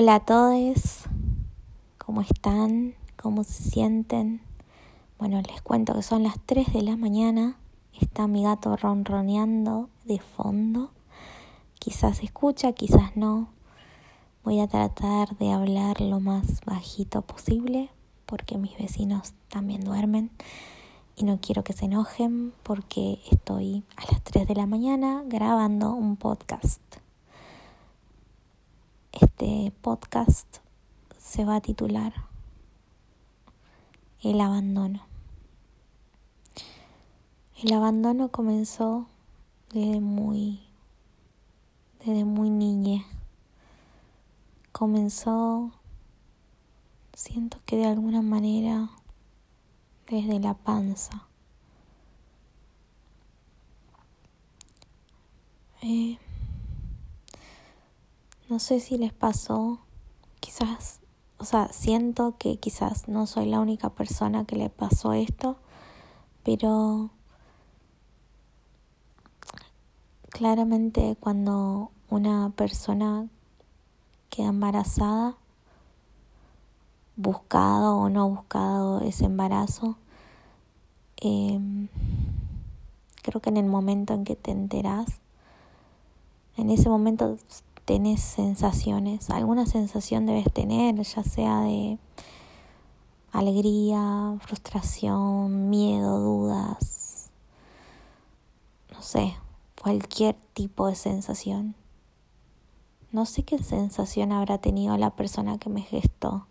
Hola a todos, ¿cómo están? ¿Cómo se sienten? Bueno, les cuento que son las 3 de la mañana, está mi gato ronroneando de fondo, quizás escucha, quizás no. Voy a tratar de hablar lo más bajito posible porque mis vecinos también duermen y no quiero que se enojen porque estoy a las 3 de la mañana grabando un podcast. Este podcast se va a titular El abandono. El abandono comenzó desde muy desde muy niña. Comenzó siento que de alguna manera desde la panza. Eh, no sé si les pasó, quizás, o sea, siento que quizás no soy la única persona que le pasó esto, pero claramente cuando una persona queda embarazada, buscado o no buscado ese embarazo, em, creo que en el momento en que te enteras, en ese momento tenés sensaciones, alguna sensación debes tener, ya sea de alegría, frustración, miedo, dudas, no sé, cualquier tipo de sensación. No sé qué sensación habrá tenido la persona que me gestó,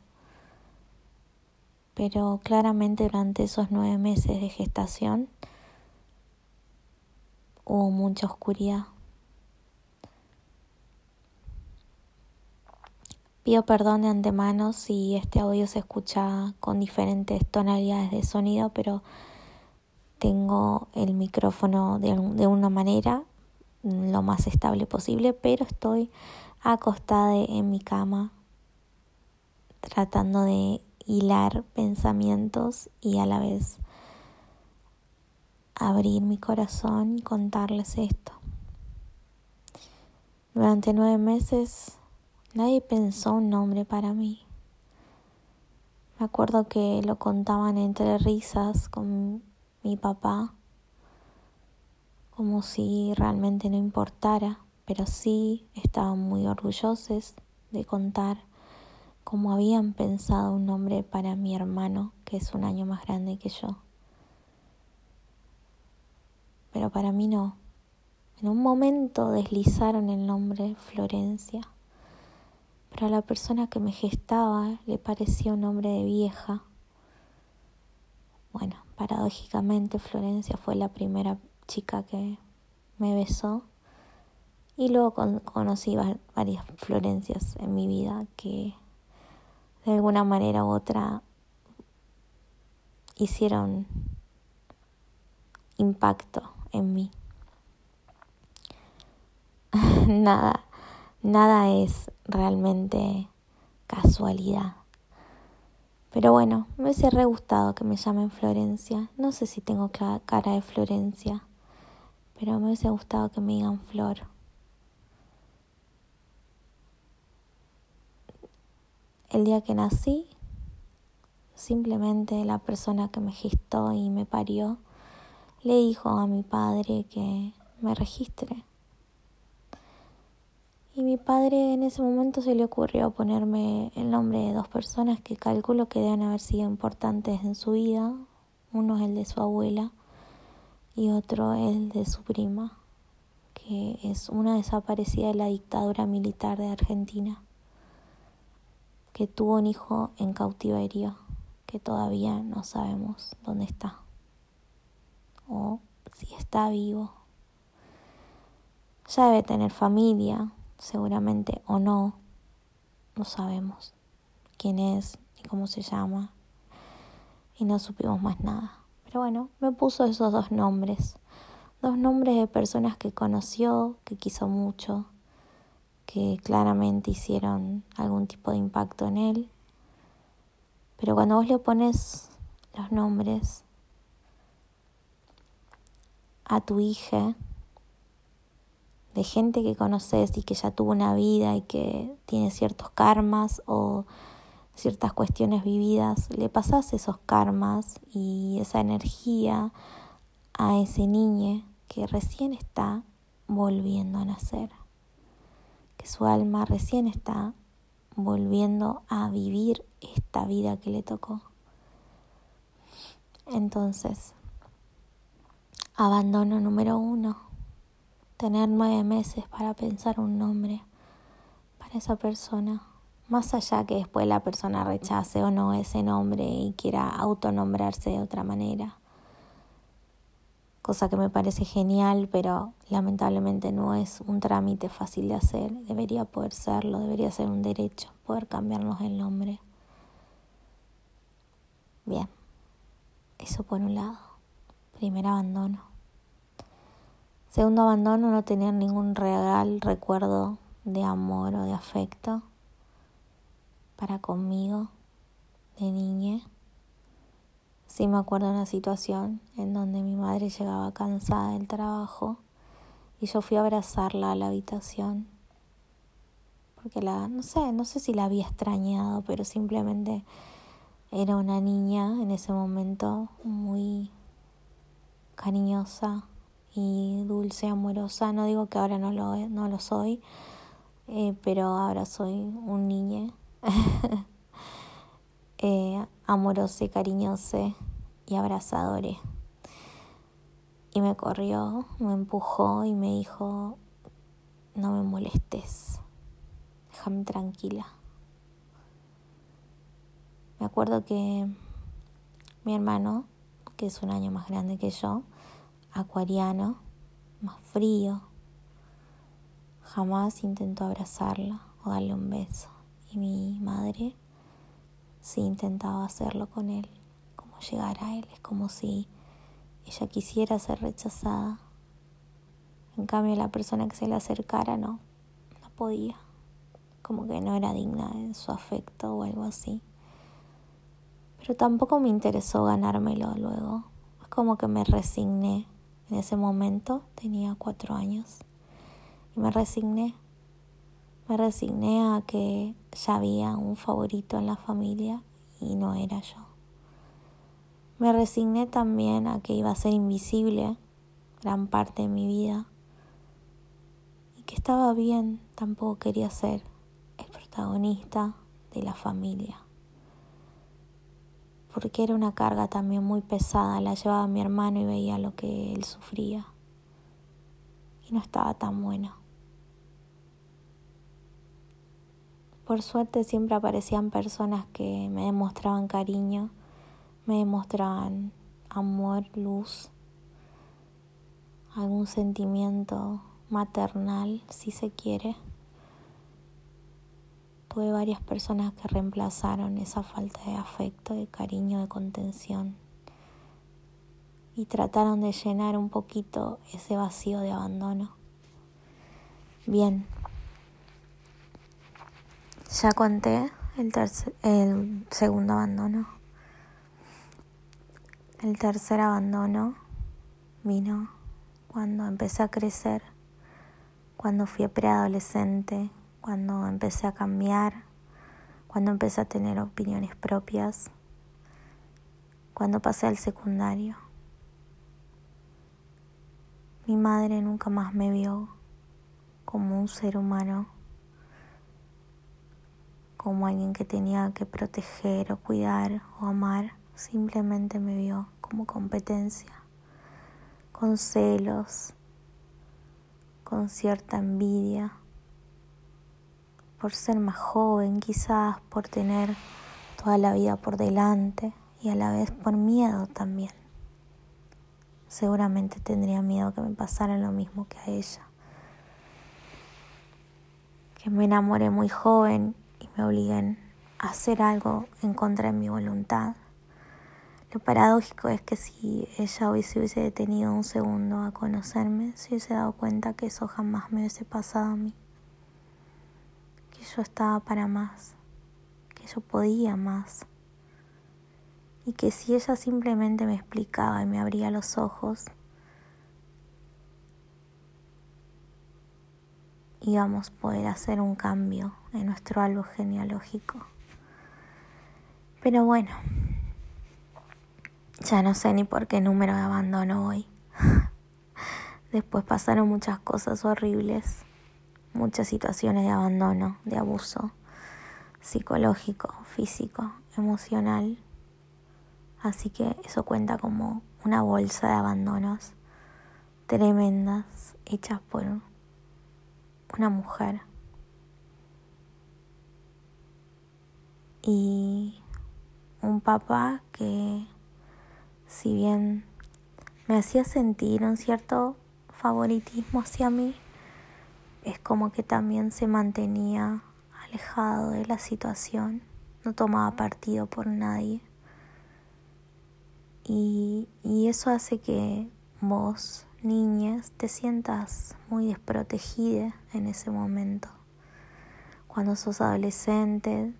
pero claramente durante esos nueve meses de gestación hubo mucha oscuridad. Pido perdón de antemano si este audio se escucha con diferentes tonalidades de sonido, pero tengo el micrófono de, de una manera lo más estable posible, pero estoy acostada en mi cama tratando de hilar pensamientos y a la vez abrir mi corazón y contarles esto. Durante nueve meses Nadie pensó un nombre para mí. Me acuerdo que lo contaban entre risas con mi papá, como si realmente no importara, pero sí estaban muy orgullosos de contar cómo habían pensado un nombre para mi hermano, que es un año más grande que yo. Pero para mí no. En un momento deslizaron el nombre Florencia. Pero a la persona que me gestaba le parecía un hombre de vieja. Bueno, paradójicamente Florencia fue la primera chica que me besó y luego conocí varias Florencias en mi vida que de alguna manera u otra hicieron impacto en mí. Nada, nada es realmente casualidad. Pero bueno, me hubiese re gustado que me llamen Florencia. No sé si tengo cara de Florencia, pero me hubiese gustado que me digan Flor. El día que nací, simplemente la persona que me gestó y me parió le dijo a mi padre que me registre. Y mi padre en ese momento se le ocurrió ponerme el nombre de dos personas que calculo que deben haber sido importantes en su vida. Uno es el de su abuela y otro el de su prima, que es una desaparecida de la dictadura militar de Argentina, que tuvo un hijo en cautiverio, que todavía no sabemos dónde está o si está vivo. Ya debe tener familia, seguramente o no, no sabemos quién es y cómo se llama y no supimos más nada. Pero bueno, me puso esos dos nombres, dos nombres de personas que conoció, que quiso mucho, que claramente hicieron algún tipo de impacto en él. Pero cuando vos le pones los nombres a tu hija, de gente que conoces y que ya tuvo una vida y que tiene ciertos karmas o ciertas cuestiones vividas, le pasas esos karmas y esa energía a ese niño que recién está volviendo a nacer, que su alma recién está volviendo a vivir esta vida que le tocó. Entonces, abandono número uno, tener nueve meses para pensar un nombre para esa persona, más allá que después la persona rechace o no ese nombre y quiera autonombrarse de otra manera cosa que me parece genial, pero lamentablemente no es un trámite fácil de hacer. Debería poder serlo, debería ser un derecho poder cambiarnos el nombre. Bien, eso por un lado. Primer abandono. Segundo abandono, no tener ningún real recuerdo de amor o de afecto para conmigo de niña. Sí me acuerdo de una situación en donde mi madre llegaba cansada del trabajo y yo fui a abrazarla a la habitación porque la no sé, no sé si la había extrañado, pero simplemente era una niña en ese momento muy cariñosa y dulce, amorosa. No digo que ahora no lo, no lo soy, eh, pero ahora soy un niño eh, amoroso, cariñoso y abrazadores. Y me corrió, me empujó y me dijo, no me molestes, déjame tranquila. Me acuerdo que mi hermano, que es un año más grande que yo, acuariano, más frío, jamás intentó abrazarla o darle un beso. Y mi madre sí intentaba hacerlo con él llegar a él. Es como si ella quisiera ser rechazada. En cambio, la persona que se le acercara no, no podía. Como que no era digna de su afecto o algo así. Pero tampoco me interesó ganármelo luego. Es como que me resigné. En ese momento tenía cuatro años. Y me resigné. Me resigné a que ya había un favorito en la familia y no era yo. Me resigné también a que iba a ser invisible gran parte de mi vida y que estaba bien, tampoco quería ser el protagonista de la familia. Porque era una carga también muy pesada, la llevaba mi hermano y veía lo que él sufría. Y no estaba tan bueno. Por suerte siempre aparecían personas que me demostraban cariño me demostraban amor, luz, algún sentimiento maternal, si se quiere. Tuve varias personas que reemplazaron esa falta de afecto, de cariño, de contención y trataron de llenar un poquito ese vacío de abandono. Bien, ya conté el, el segundo abandono. El tercer abandono vino cuando empecé a crecer, cuando fui preadolescente, cuando empecé a cambiar, cuando empecé a tener opiniones propias, cuando pasé al secundario. Mi madre nunca más me vio como un ser humano, como alguien que tenía que proteger o cuidar o amar simplemente me vio como competencia, con celos, con cierta envidia, por ser más joven quizás, por tener toda la vida por delante y a la vez por miedo también. Seguramente tendría miedo que me pasara lo mismo que a ella. Que me enamore muy joven y me obliguen a hacer algo en contra de mi voluntad. Lo paradójico es que si ella hoy se hubiese detenido un segundo a conocerme, se hubiese dado cuenta que eso jamás me hubiese pasado a mí. Que yo estaba para más, que yo podía más. Y que si ella simplemente me explicaba y me abría los ojos, íbamos a poder hacer un cambio en nuestro árbol genealógico. Pero bueno, ya no sé ni por qué número de abandono voy. Después pasaron muchas cosas horribles, muchas situaciones de abandono, de abuso psicológico, físico, emocional. Así que eso cuenta como una bolsa de abandonos tremendas hechas por una mujer. Y un papá que si bien me hacía sentir un cierto favoritismo hacia mí, es como que también se mantenía alejado de la situación, no tomaba partido por nadie. Y, y eso hace que vos, niñas, te sientas muy desprotegida en ese momento. Cuando sos adolescente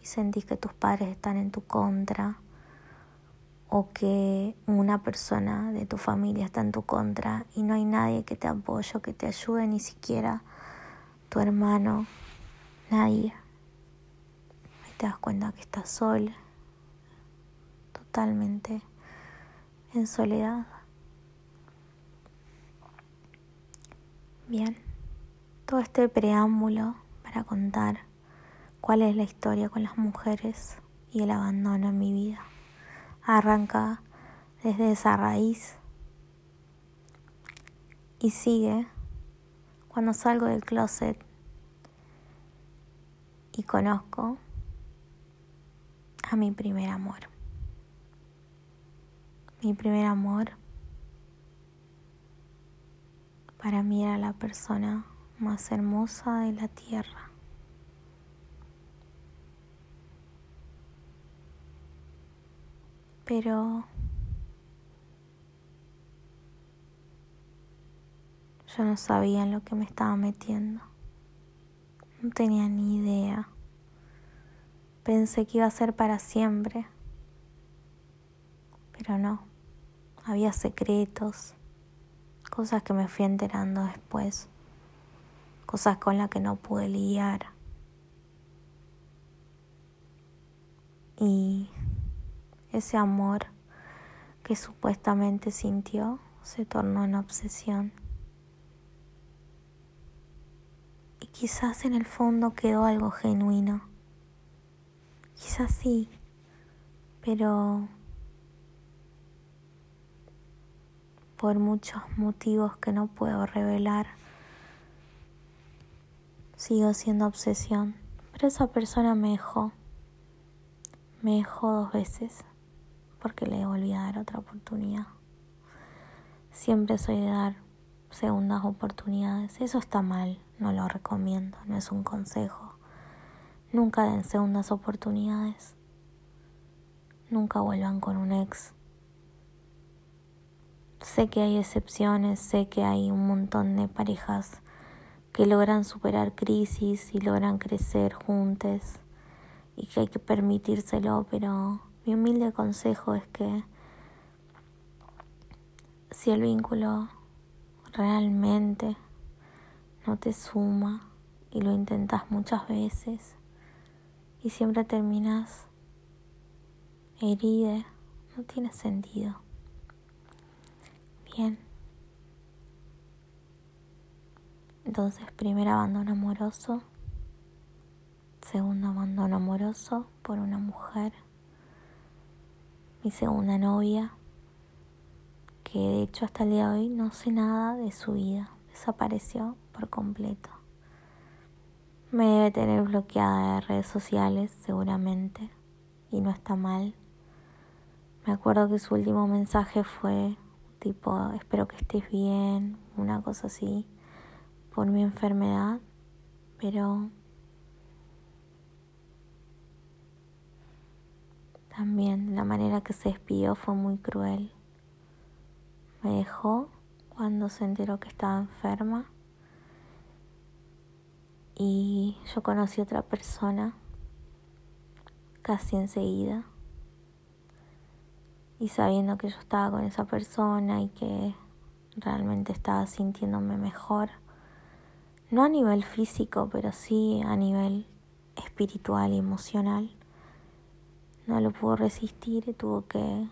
y sentís que tus padres están en tu contra, o que una persona de tu familia está en tu contra y no hay nadie que te apoye que te ayude, ni siquiera tu hermano, nadie. Ahí te das cuenta que estás sola, totalmente en soledad. Bien, todo este preámbulo para contar cuál es la historia con las mujeres y el abandono en mi vida arranca desde esa raíz y sigue cuando salgo del closet y conozco a mi primer amor. Mi primer amor para mí era la persona más hermosa de la tierra. Pero yo no sabía en lo que me estaba metiendo. No tenía ni idea. Pensé que iba a ser para siempre, pero no. Había secretos, cosas que me fui enterando después, cosas con las que no pude lidiar. Y ese amor que supuestamente sintió se tornó en obsesión. Y quizás en el fondo quedó algo genuino. Quizás sí, pero por muchos motivos que no puedo revelar, sigo siendo obsesión. Pero esa persona me dejó, me dejó dos veces porque le volví a dar otra oportunidad. Siempre soy de dar segundas oportunidades. Eso está mal, no lo recomiendo, no es un consejo. Nunca den segundas oportunidades. Nunca vuelvan con un ex. Sé que hay excepciones, sé que hay un montón de parejas que logran superar crisis y logran crecer juntos y que hay que permitírselo, pero mi humilde consejo es que si el vínculo realmente no te suma y lo intentas muchas veces y siempre terminas herida, no tiene sentido. Bien. Entonces, primer abandono amoroso, segundo abandono amoroso por una mujer mi segunda novia, que de hecho hasta el día de hoy no sé nada de su vida, desapareció por completo. Me debe tener bloqueada de redes sociales seguramente y no está mal. Me acuerdo que su último mensaje fue tipo, espero que estés bien, una cosa así, por mi enfermedad, pero También la manera que se despidió fue muy cruel. Me dejó cuando se enteró que estaba enferma y yo conocí a otra persona casi enseguida y sabiendo que yo estaba con esa persona y que realmente estaba sintiéndome mejor, no a nivel físico, pero sí a nivel espiritual y emocional. No lo pudo resistir y tuvo que,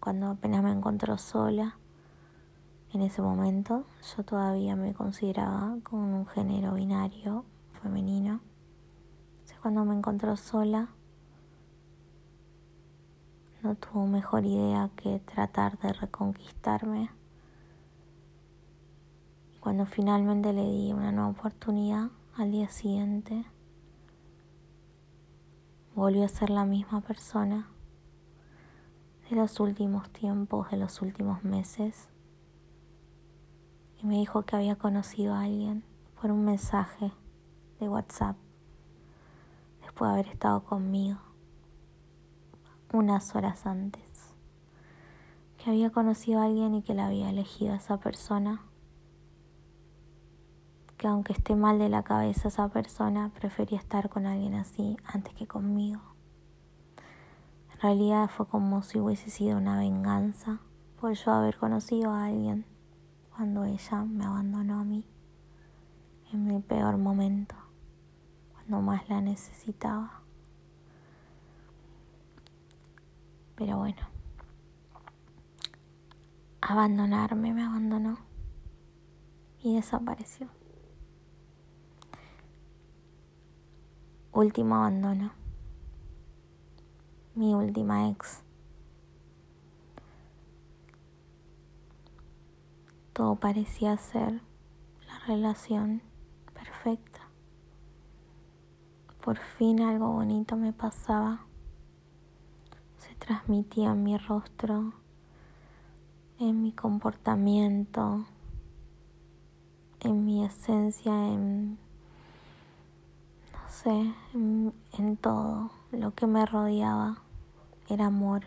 cuando apenas me encontró sola, en ese momento yo todavía me consideraba con un género binario femenino. Entonces cuando me encontró sola, no tuvo mejor idea que tratar de reconquistarme. Cuando finalmente le di una nueva oportunidad, al día siguiente, volvió a ser la misma persona de los últimos tiempos, de los últimos meses y me dijo que había conocido a alguien por un mensaje de WhatsApp después de haber estado conmigo unas horas antes. Que había conocido a alguien y que la había elegido a esa persona. Que aunque esté mal de la cabeza esa persona, prefería estar con alguien así antes que conmigo. En realidad fue como si hubiese sido una venganza por yo haber conocido a alguien cuando ella me abandonó a mí en mi peor momento, cuando más la necesitaba. Pero bueno, abandonarme me abandonó y desapareció. Último abandono. Mi última ex. Todo parecía ser la relación perfecta. Por fin algo bonito me pasaba. Se transmitía en mi rostro, en mi comportamiento, en mi esencia, en, sé, en, en todo lo que me rodeaba. Era amor.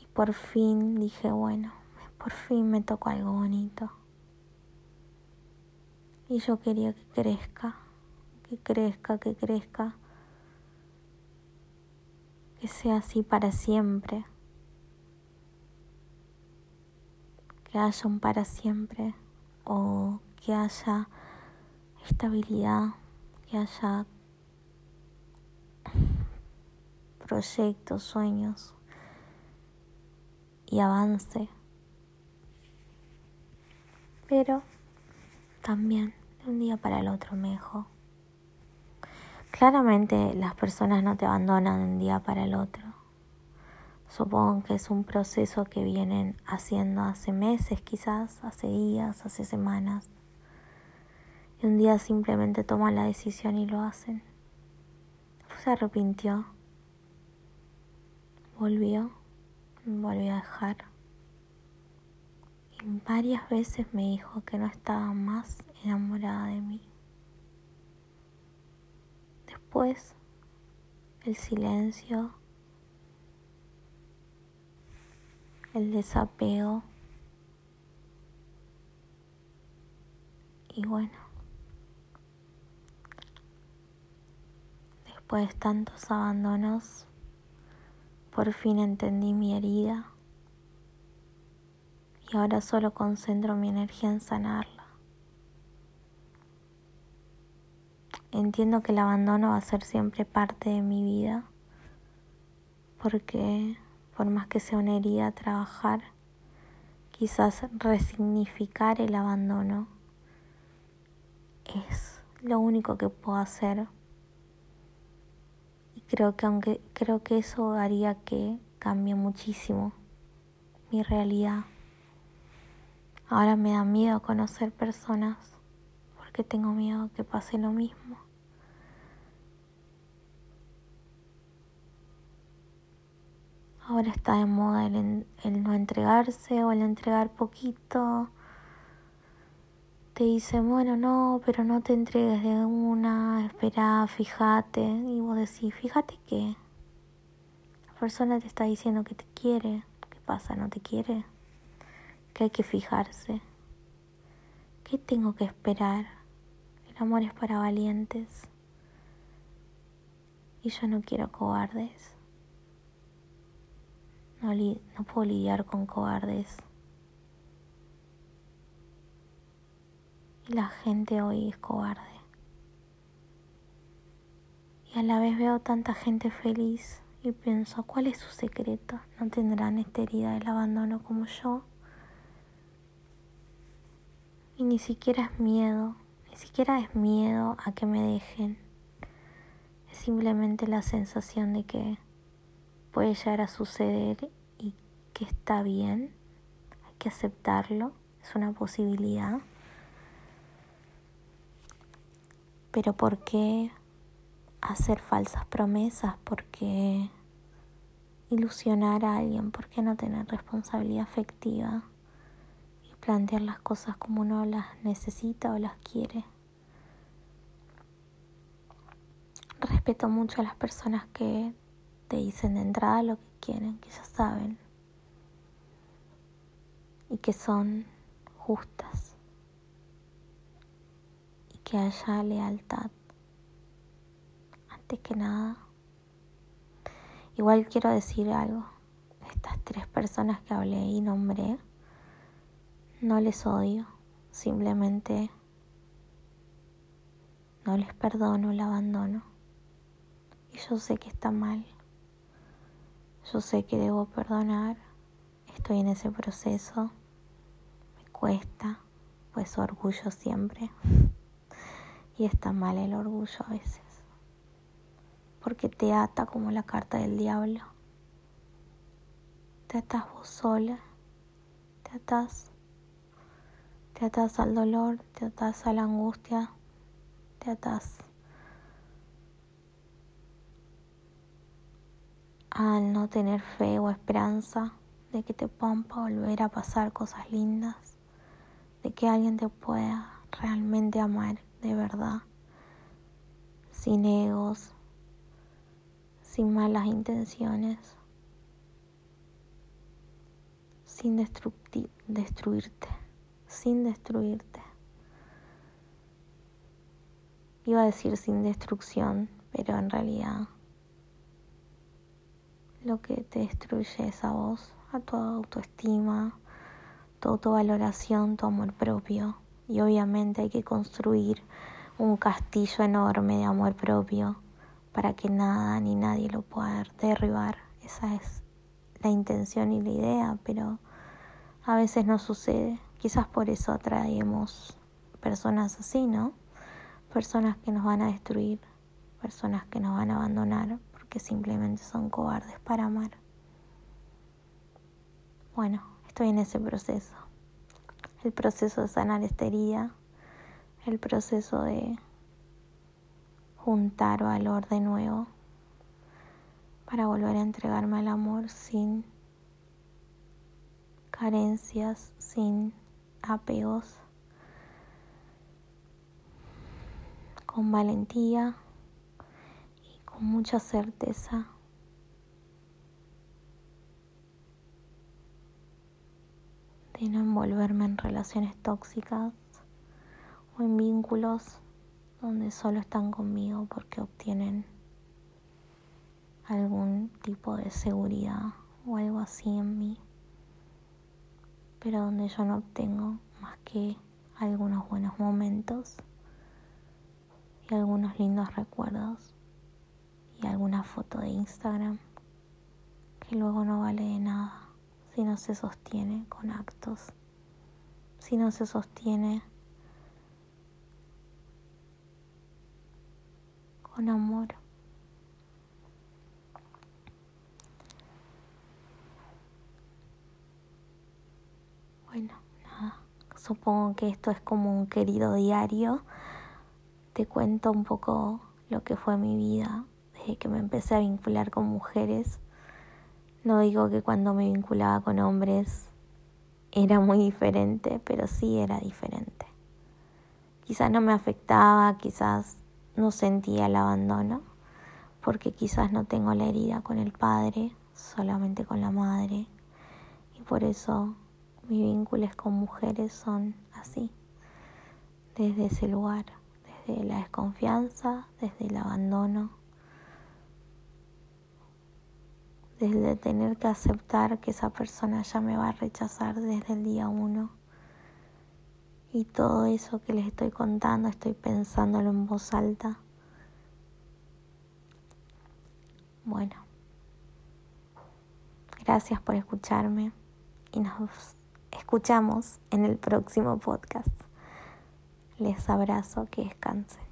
Y por fin dije, bueno, por fin me tocó algo bonito. Y yo quería que crezca, que crezca, que crezca, que sea así para siempre, que haya un para siempre o que haya estabilidad, que haya proyectos, sueños y avance pero también de un día para el otro me dejó. Claramente las personas no te abandonan de un día para el otro. Supongo que es un proceso que vienen haciendo hace meses, quizás, hace días, hace semanas. Y un día simplemente toman la decisión y lo hacen. Se arrepintió. Volvió. Volvió a dejar varias veces me dijo que no estaba más enamorada de mí. Después, el silencio, el desapego y bueno, después de tantos abandonos, por fin entendí mi herida y ahora solo concentro mi energía en sanarla. Entiendo que el abandono va a ser siempre parte de mi vida, porque por más que sea una herida trabajar, quizás resignificar el abandono es lo único que puedo hacer. Creo que aunque creo que eso haría que cambie muchísimo mi realidad. Ahora me da miedo conocer personas porque tengo miedo que pase lo mismo. Ahora está de moda el, no entregarse o el entregar poquito. Te dicen, bueno, no, pero no te entregues de una, espera, fíjate. Y vos decís, fíjate que la persona te está diciendo que te quiere. ¿Qué pasa? ¿No te quiere? que hay que fijarse. ¿Qué tengo que esperar? El amor es para valientes. Y yo no quiero cobardes. No, no puedo lidiar con cobardes. Y la gente hoy es cobarde. Y a la vez veo tanta gente feliz y pienso, ¿cuál es su secreto? ¿No tendrán esta herida del abandono como yo? Y ni siquiera es miedo, ni siquiera es miedo a que me dejen. Es simplemente la sensación de que puede llegar a suceder y que está bien, hay que aceptarlo, es una posibilidad. Pero ¿por qué hacer falsas promesas? ¿Por qué ilusionar a alguien? ¿Por qué no tener responsabilidad afectiva y plantear las cosas como uno las necesita o las quiere? Respeto mucho a las personas que te dicen de entrada lo que quieren, que ya saben y que son justas que haya lealtad antes que nada. Igual quiero decir algo, estas tres personas que hablé y nombré, no les odio, simplemente no les perdono el abandono y yo sé que está mal. Yo sé que debo perdonar, estoy en ese proceso, me cuesta, pues orgullo siempre. Y está mal el orgullo a veces, porque te ata como la carta del diablo. Te atas vos sola, te atas, te atas al dolor, te atas a la angustia, te atas al no tener fe o esperanza de que te puedan volver a pasar cosas lindas, de que alguien te pueda realmente amar de verdad, sin egos, sin malas intenciones, sin destruirte, sin destruirte. Iba a decir sin destrucción, pero en realidad lo que te destruye es a vos, a tu autoestima, tu autovaloración, tu amor propio. Y obviamente hay que construir un castillo enorme de amor propio para que nada ni nadie lo pueda derribar. Esa es la intención y la idea, pero a veces no sucede. Quizás por eso atraemos personas así, ¿no? Personas que nos van a destruir, personas que nos van a abandonar, que simplemente son cobardes para amar. Bueno, estoy en ese proceso. El proceso de sanar esta herida, el proceso de juntar valor de nuevo para volver a entregarme al amor sin carencias, sin apegos, con valentía con mucha certeza. De no envolverme en relaciones tóxicas o en vínculos donde solo están conmigo porque obtienen algún tipo de seguridad o algo así en mí, pero donde yo no obtengo más que algunos buenos momentos y algunos lindos recuerdos y alguna foto de Instagram que luego no vale de nada si no se sostiene con actos, si no se sostiene con amor. Bueno, nada, supongo que esto es como un querido diario. Te cuento un poco lo que fue mi vida que me empecé a vincular con mujeres. No digo que cuando me vinculaba con hombres era muy diferente, pero sí era diferente. Quizás no me afectaba, quizás no sentía el abandono, porque quizás no tengo la herida con el padre, solamente con la madre. Y por eso mis vínculos con mujeres son así, desde ese lugar, desde la desconfianza, desde el abandono desde tener que aceptar que esa persona ya me va a rechazar desde el día uno Y todo eso que les estoy contando estoy pensándolo en voz alta. Bueno, gracias por escucharme y nos escuchamos en el próximo podcast. Les abrazo, que descansen.